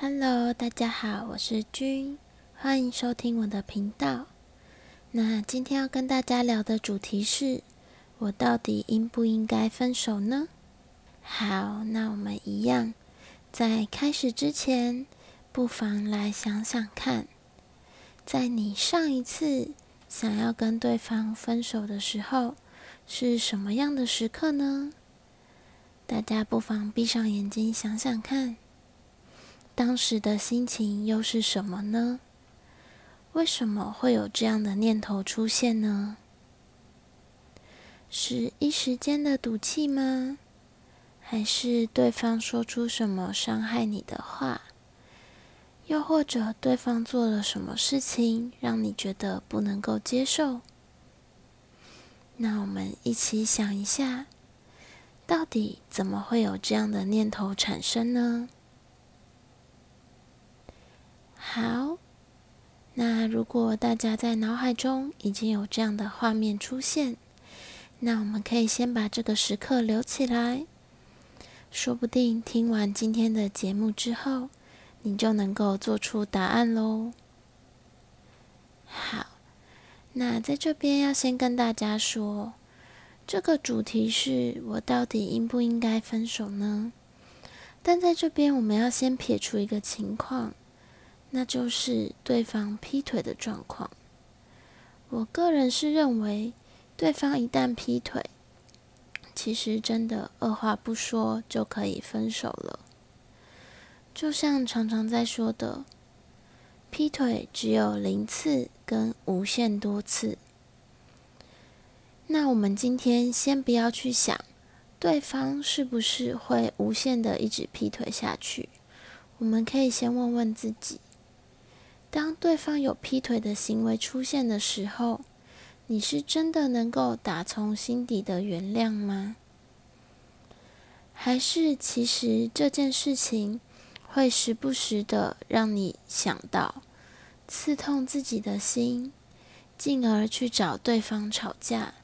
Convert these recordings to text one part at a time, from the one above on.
Hello，大家好，我是君，欢迎收听我的频道。那今天要跟大家聊的主题是：我到底应不应该分手呢？好，那我们一样，在开始之前，不妨来想想看，在你上一次想要跟对方分手的时候，是什么样的时刻呢？大家不妨闭上眼睛想想看。当时的心情又是什么呢？为什么会有这样的念头出现呢？是一时间的赌气吗？还是对方说出什么伤害你的话？又或者对方做了什么事情让你觉得不能够接受？那我们一起想一下，到底怎么会有这样的念头产生呢？好，那如果大家在脑海中已经有这样的画面出现，那我们可以先把这个时刻留起来，说不定听完今天的节目之后，你就能够做出答案喽。好，那在这边要先跟大家说，这个主题是我到底应不应该分手呢？但在这边我们要先撇除一个情况。那就是对方劈腿的状况。我个人是认为，对方一旦劈腿，其实真的二话不说就可以分手了。就像常常在说的，劈腿只有零次跟无限多次。那我们今天先不要去想对方是不是会无限的一直劈腿下去，我们可以先问问自己。当对方有劈腿的行为出现的时候，你是真的能够打从心底的原谅吗？还是其实这件事情会时不时的让你想到，刺痛自己的心，进而去找对方吵架，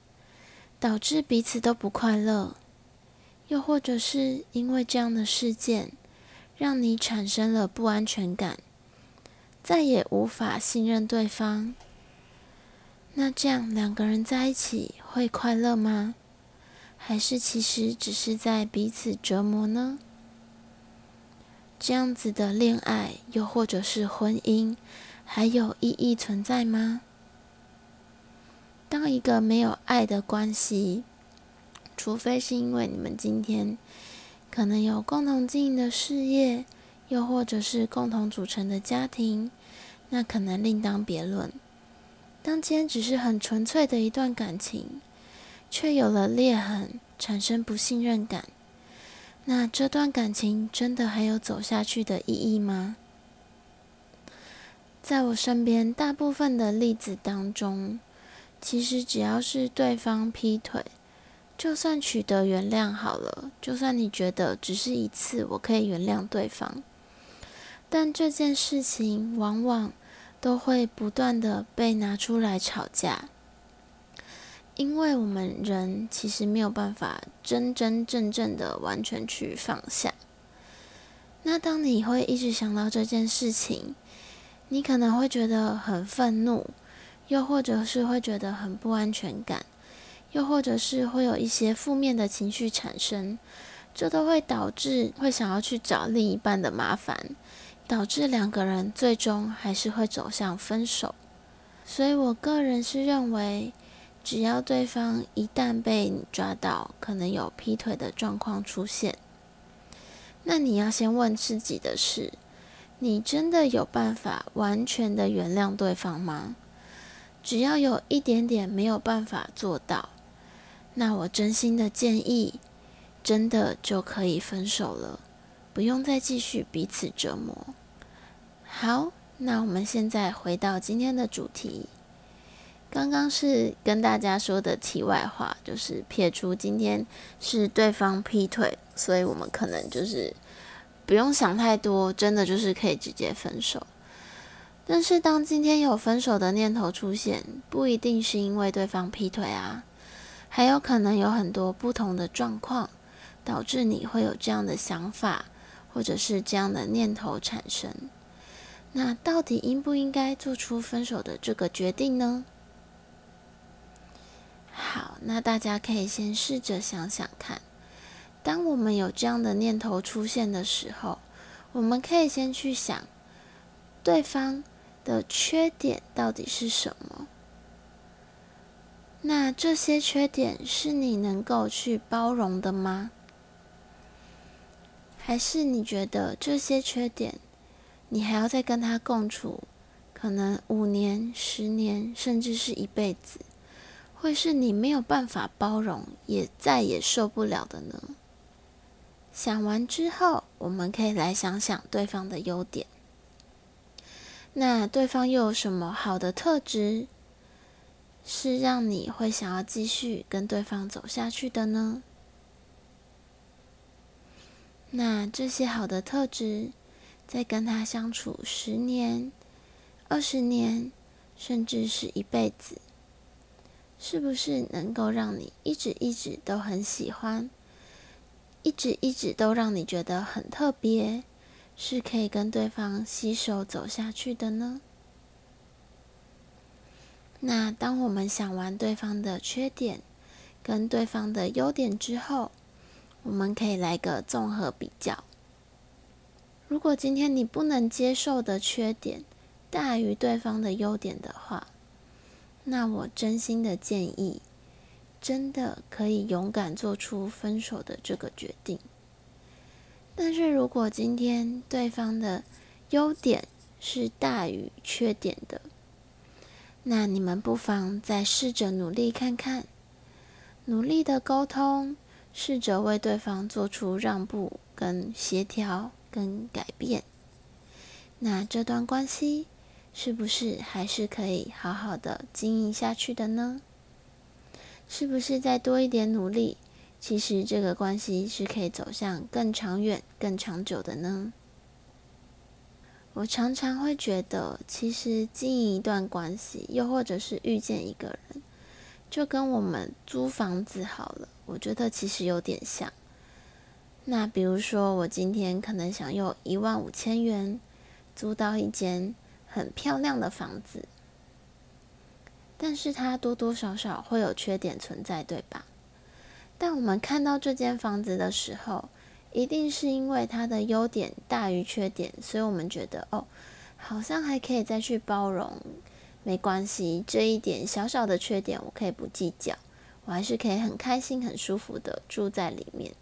导致彼此都不快乐？又或者是因为这样的事件，让你产生了不安全感？再也无法信任对方，那这样两个人在一起会快乐吗？还是其实只是在彼此折磨呢？这样子的恋爱，又或者是婚姻，还有意义存在吗？当一个没有爱的关系，除非是因为你们今天可能有共同经营的事业。又或者是共同组成的家庭，那可能另当别论。当今天只是很纯粹的一段感情，却有了裂痕，产生不信任感，那这段感情真的还有走下去的意义吗？在我身边大部分的例子当中，其实只要是对方劈腿，就算取得原谅好了，就算你觉得只是一次，我可以原谅对方。但这件事情往往都会不断的被拿出来吵架，因为我们人其实没有办法真真正正的完全去放下。那当你会一直想到这件事情，你可能会觉得很愤怒，又或者是会觉得很不安全感，又或者是会有一些负面的情绪产生，这都会导致会想要去找另一半的麻烦。导致两个人最终还是会走向分手，所以我个人是认为，只要对方一旦被你抓到可能有劈腿的状况出现，那你要先问自己的是：你真的有办法完全的原谅对方吗？只要有一点点没有办法做到，那我真心的建议，真的就可以分手了。不用再继续彼此折磨。好，那我们现在回到今天的主题。刚刚是跟大家说的题外话，就是撇除今天是对方劈腿，所以我们可能就是不用想太多，真的就是可以直接分手。但是当今天有分手的念头出现，不一定是因为对方劈腿啊，还有可能有很多不同的状况导致你会有这样的想法。或者是这样的念头产生。那到底应不应该做出分手的这个决定呢？好，那大家可以先试着想想看，当我们有这样的念头出现的时候，我们可以先去想，对方的缺点到底是什么？那这些缺点是你能够去包容的吗？还是你觉得这些缺点，你还要再跟他共处，可能五年、十年，甚至是一辈子，会是你没有办法包容，也再也受不了的呢？想完之后，我们可以来想想对方的优点。那对方又有什么好的特质？是让你会想要继续跟对方走下去的呢？那这些好的特质，在跟他相处十年、二十年，甚至是一辈子，是不是能够让你一直一直都很喜欢，一直一直都让你觉得很特别，是可以跟对方携手走下去的呢？那当我们想完对方的缺点跟对方的优点之后，我们可以来个综合比较。如果今天你不能接受的缺点大于对方的优点的话，那我真心的建议，真的可以勇敢做出分手的这个决定。但是如果今天对方的优点是大于缺点的，那你们不妨再试着努力看看，努力的沟通，试着为对方做出让步、跟协调、跟改变。那这段关系是不是还是可以好好的经营下去的呢？是不是再多一点努力，其实这个关系是可以走向更长远、更长久的呢？我常常会觉得，其实经营一段关系，又或者是遇见一个人，就跟我们租房子好了。我觉得其实有点像。那比如说，我今天可能想用一万五千元租到一间很漂亮的房子，但是它多多少少会有缺点存在，对吧？但我们看到这间房子的时候，一定是因为它的优点大于缺点，所以我们觉得哦，好像还可以再去包容，没关系，这一点小小的缺点我可以不计较，我还是可以很开心、很舒服的住在里面。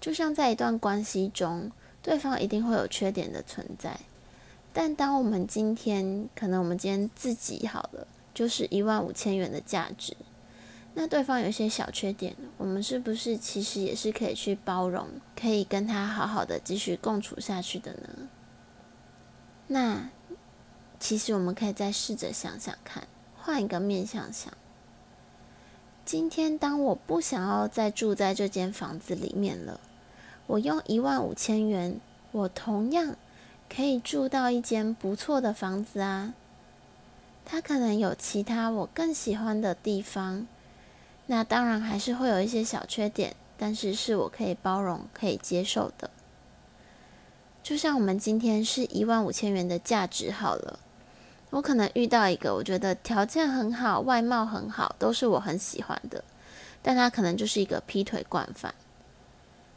就像在一段关系中，对方一定会有缺点的存在，但当我们今天，可能我们今天自己好了，就是一万五千元的价值。那对方有些小缺点，我们是不是其实也是可以去包容，可以跟他好好的继续共处下去的呢？那其实我们可以再试着想想看，换一个面向想。今天当我不想要再住在这间房子里面了，我用一万五千元，我同样可以住到一间不错的房子啊。它可能有其他我更喜欢的地方。那当然还是会有一些小缺点，但是是我可以包容、可以接受的。就像我们今天是一万五千元的价值好了，我可能遇到一个我觉得条件很好、外貌很好，都是我很喜欢的，但他可能就是一个劈腿惯犯，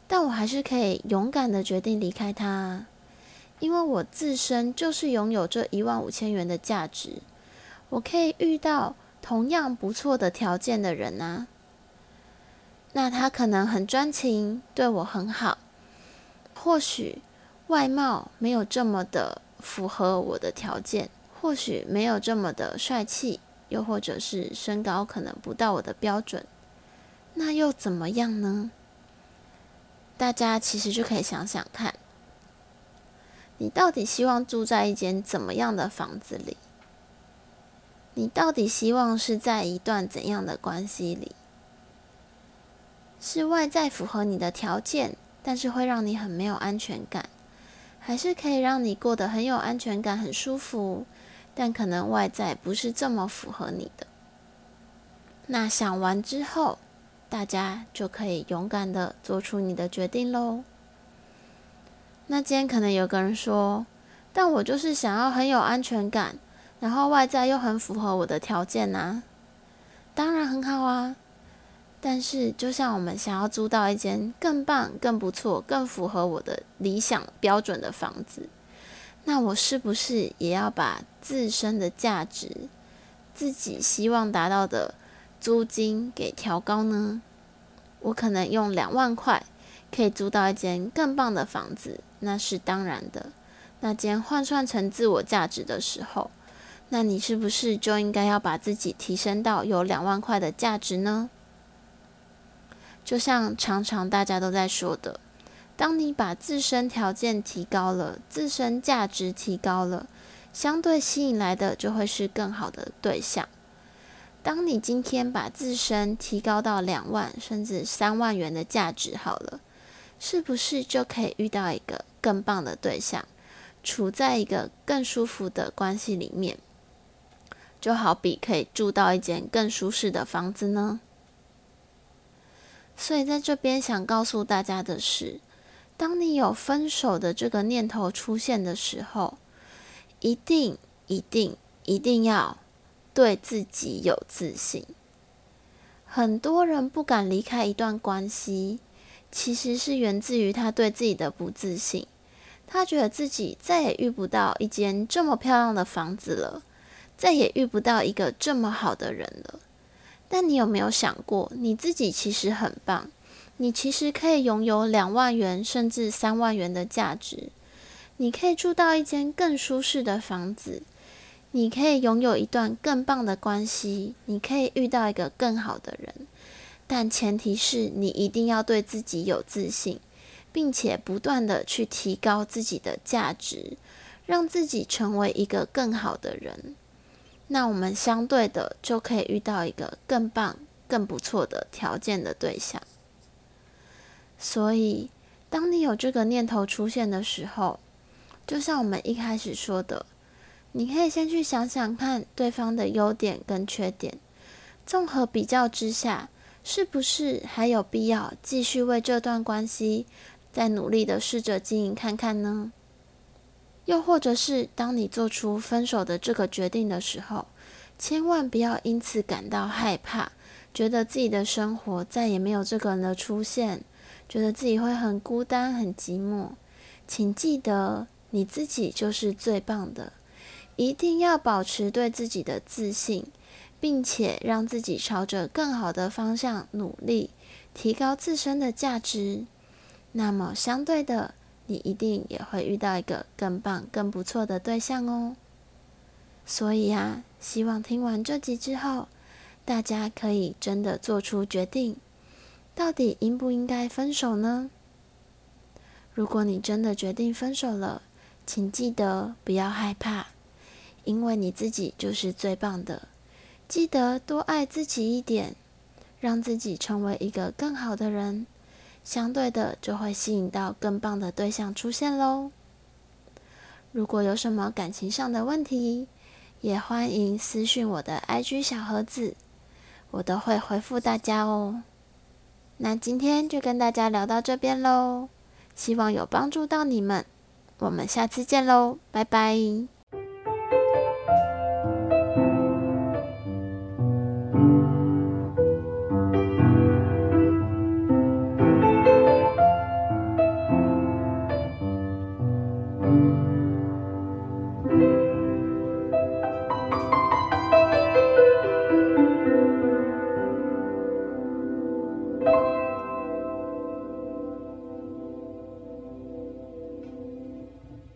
但我还是可以勇敢的决定离开他，因为我自身就是拥有这一万五千元的价值，我可以遇到。同样不错的条件的人啊，那他可能很专情，对我很好。或许外貌没有这么的符合我的条件，或许没有这么的帅气，又或者是身高可能不到我的标准，那又怎么样呢？大家其实就可以想想看，你到底希望住在一间怎么样的房子里？你到底希望是在一段怎样的关系里？是外在符合你的条件，但是会让你很没有安全感，还是可以让你过得很有安全感、很舒服，但可能外在不是这么符合你的？那想完之后，大家就可以勇敢的做出你的决定喽。那今天可能有个人说，但我就是想要很有安全感，然后外在又很符合我的条件呐。当然很好啊，但是就像我们想要租到一间更棒、更不错、更符合我的理想标准的房子，那我是不是也要把自身的价值、自己希望达到的租金给调高呢？我可能用两万块可以租到一间更棒的房子。那是当然的。那间换算成自我价值的时候，那你是不是就应该要把自己提升到有两万块的价值呢？就像常常大家都在说的，当你把自身条件提高了，自身价值提高了，相对吸引来的就会是更好的对象。当你今天把自身提高到两万甚至三万元的价值，好了。是不是就可以遇到一个更棒的对象，处在一个更舒服的关系里面？就好比可以住到一间更舒适的房子呢？所以在这边想告诉大家的是，当你有分手的这个念头出现的时候，一定、一定、一定要对自己有自信。很多人不敢离开一段关系。其实是源自于他对自己的不自信，他觉得自己再也遇不到一间这么漂亮的房子了，再也遇不到一个这么好的人了。但你有没有想过，你自己其实很棒，你其实可以拥有两万元甚至三万元的价值，你可以住到一间更舒适的房子，你可以拥有一段更棒的关系，你可以遇到一个更好的人。但前提是你一定要对自己有自信，并且不断的去提高自己的价值，让自己成为一个更好的人。那我们相对的就可以遇到一个更棒、更不错的条件的对象。所以，当你有这个念头出现的时候，就像我们一开始说的，你可以先去想想看对方的优点跟缺点，综合比较之下。是不是还有必要继续为这段关系再努力的试着经营看看呢？又或者是当你做出分手的这个决定的时候，千万不要因此感到害怕，觉得自己的生活再也没有这个人的出现，觉得自己会很孤单、很寂寞。请记得，你自己就是最棒的，一定要保持对自己的自信。并且让自己朝着更好的方向努力，提高自身的价值。那么，相对的，你一定也会遇到一个更棒、更不错的对象哦。所以啊，希望听完这集之后，大家可以真的做出决定，到底应不应该分手呢？如果你真的决定分手了，请记得不要害怕，因为你自己就是最棒的。记得多爱自己一点，让自己成为一个更好的人，相对的就会吸引到更棒的对象出现喽。如果有什么感情上的问题，也欢迎私讯我的 IG 小盒子，我都会回复大家哦。那今天就跟大家聊到这边喽，希望有帮助到你们，我们下次见喽，拜拜。